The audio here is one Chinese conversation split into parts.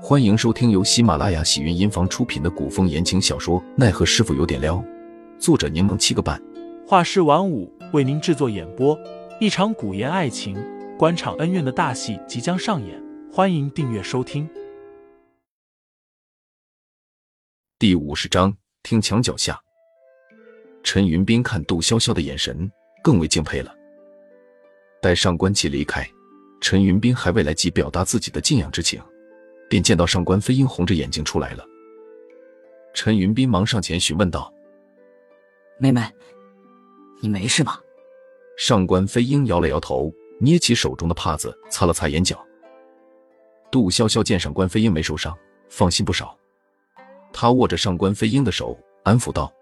欢迎收听由喜马拉雅喜云音房出品的古风言情小说《奈何师傅有点撩》，作者柠檬七个半，画师晚舞为您制作演播。一场古言爱情、官场恩怨的大戏即将上演，欢迎订阅收听。第五十章，听墙脚下。陈云斌看杜潇潇的眼神更为敬佩了。待上官琪离开，陈云斌还未来及表达自己的敬仰之情。便见到上官飞鹰红着眼睛出来了。陈云斌忙上前询问道：“妹妹，你没事吧？”上官飞鹰摇了摇头，捏起手中的帕子擦了擦眼角。杜潇潇见上官飞鹰没受伤，放心不少。他握着上官飞鹰的手，安抚道：“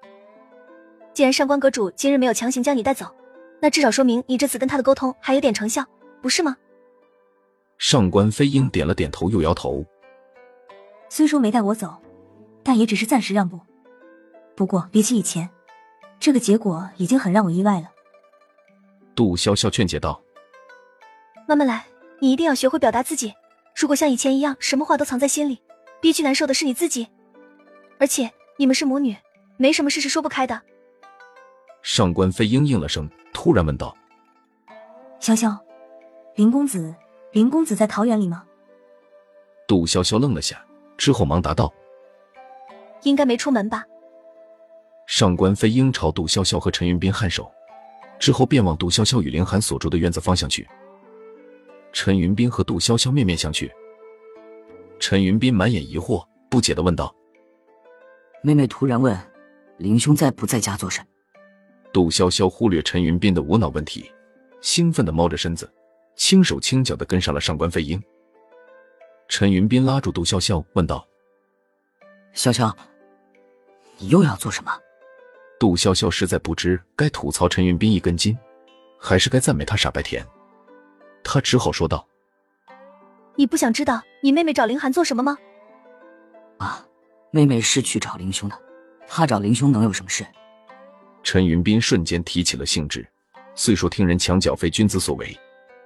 既然上官阁主今日没有强行将你带走，那至少说明你这次跟他的沟通还有点成效，不是吗？”上官飞鹰点了点头，又摇头。虽说没带我走，但也只是暂时让步。不过比起以前，这个结果已经很让我意外了。杜潇潇劝解道：“慢慢来，你一定要学会表达自己。如果像以前一样，什么话都藏在心里，憋屈难受的是你自己。而且你们是母女，没什么事是说不开的。”上官飞鹰应了声，突然问道：“潇潇，林公子，林公子在桃园里吗？”杜潇潇愣了下。之后忙答道：“应该没出门吧？”上官飞鹰朝杜潇潇和陈云斌颔首，之后便往杜潇潇与凌寒所住的院子方向去。陈云斌和杜潇潇面面相觑，陈云斌满眼疑惑，不解的问道：“妹妹突然问，林兄在不在家做甚？”杜潇潇忽略陈云斌的无脑问题，兴奋的猫着身子，轻手轻脚的跟上了上官飞鹰。陈云斌拉住杜潇潇，问道：“潇潇，你又要做什么？”杜潇潇实在不知该吐槽陈云斌一根筋，还是该赞美他傻白甜。他只好说道：“你不想知道你妹妹找凌寒做什么吗？”“啊，妹妹是去找林兄的，她找林兄能有什么事？”陈云斌瞬间提起了兴致。虽说听人墙角非君子所为，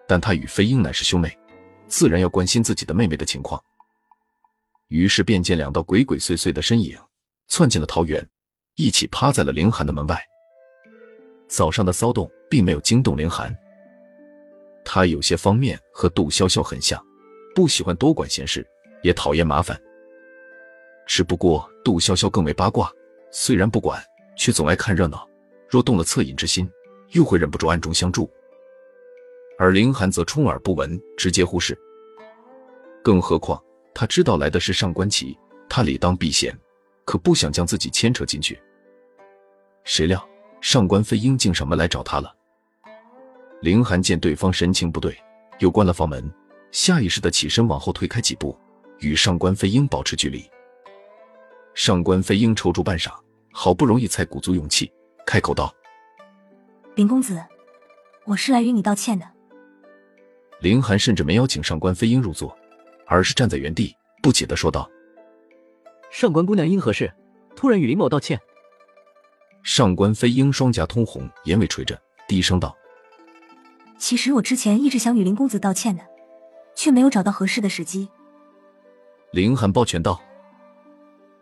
但他与飞鹰乃是兄妹。自然要关心自己的妹妹的情况，于是便见两道鬼鬼祟祟的身影窜进了桃园，一起趴在了凌寒的门外。早上的骚动并没有惊动凌寒，他有些方面和杜潇潇很像，不喜欢多管闲事，也讨厌麻烦。只不过杜潇潇更为八卦，虽然不管，却总爱看热闹，若动了恻隐之心，又会忍不住暗中相助。而凌寒则充耳不闻，直接忽视。更何况他知道来的是上官琪，他理当避嫌，可不想将自己牵扯进去。谁料上官飞鹰竟上门来找他了。凌寒见对方神情不对，又关了房门，下意识的起身往后退开几步，与上官飞鹰保持距离。上官飞鹰踌躇半晌，好不容易才鼓足勇气开口道：“林公子，我是来与你道歉的。”凌寒甚至没邀请上官飞鹰入座，而是站在原地不解的说道：“上官姑娘因何事突然与林某道歉？”上官飞鹰双颊通红，眼尾垂着，低声道：“其实我之前一直想与林公子道歉的，却没有找到合适的时机。”林寒抱拳道：“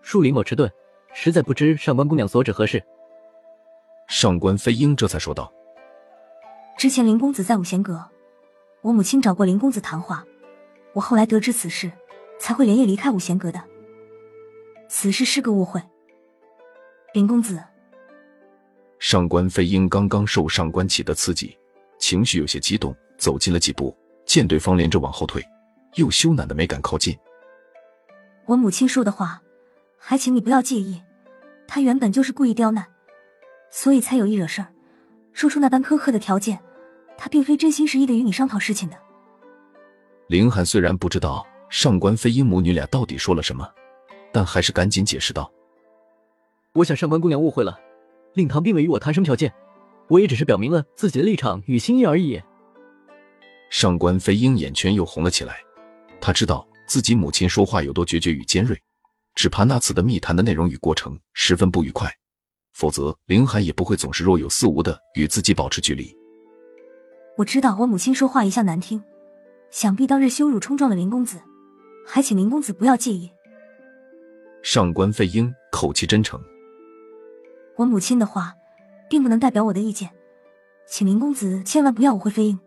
恕林某迟钝，实在不知上官姑娘所指何事。”上官飞鹰这才说道：“之前林公子在五贤阁。”我母亲找过林公子谈话，我后来得知此事，才会连夜离开五贤阁的。此事是个误会。林公子，上官飞鹰刚刚受上官启的刺激，情绪有些激动，走近了几步，见对方连着往后退，又羞赧的没敢靠近。我母亲说的话，还请你不要介意。她原本就是故意刁难，所以才有意惹事儿，说出那般苛刻的条件。他并非真心实意的与你商讨事情的。林寒虽然不知道上官飞鹰母女俩到底说了什么，但还是赶紧解释道：“我想上官姑娘误会了，令堂并未与我谈什么条件，我也只是表明了自己的立场与心意而已。”上官飞鹰眼圈又红了起来，他知道自己母亲说话有多决绝与尖锐，只怕那次的密谈的内容与过程十分不愉快，否则林寒也不会总是若有似无的与自己保持距离。我知道我母亲说话一向难听，想必当日羞辱冲撞了林公子，还请林公子不要介意。上官飞英口气真诚。我母亲的话，并不能代表我的意见，请林公子千万不要误会飞鹰。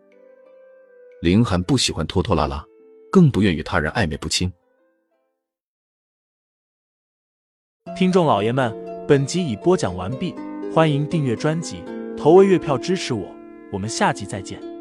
林寒不喜欢拖拖拉拉，更不愿与他人暧昧不清。听众老爷们，本集已播讲完毕，欢迎订阅专辑，投喂月票支持我，我们下集再见。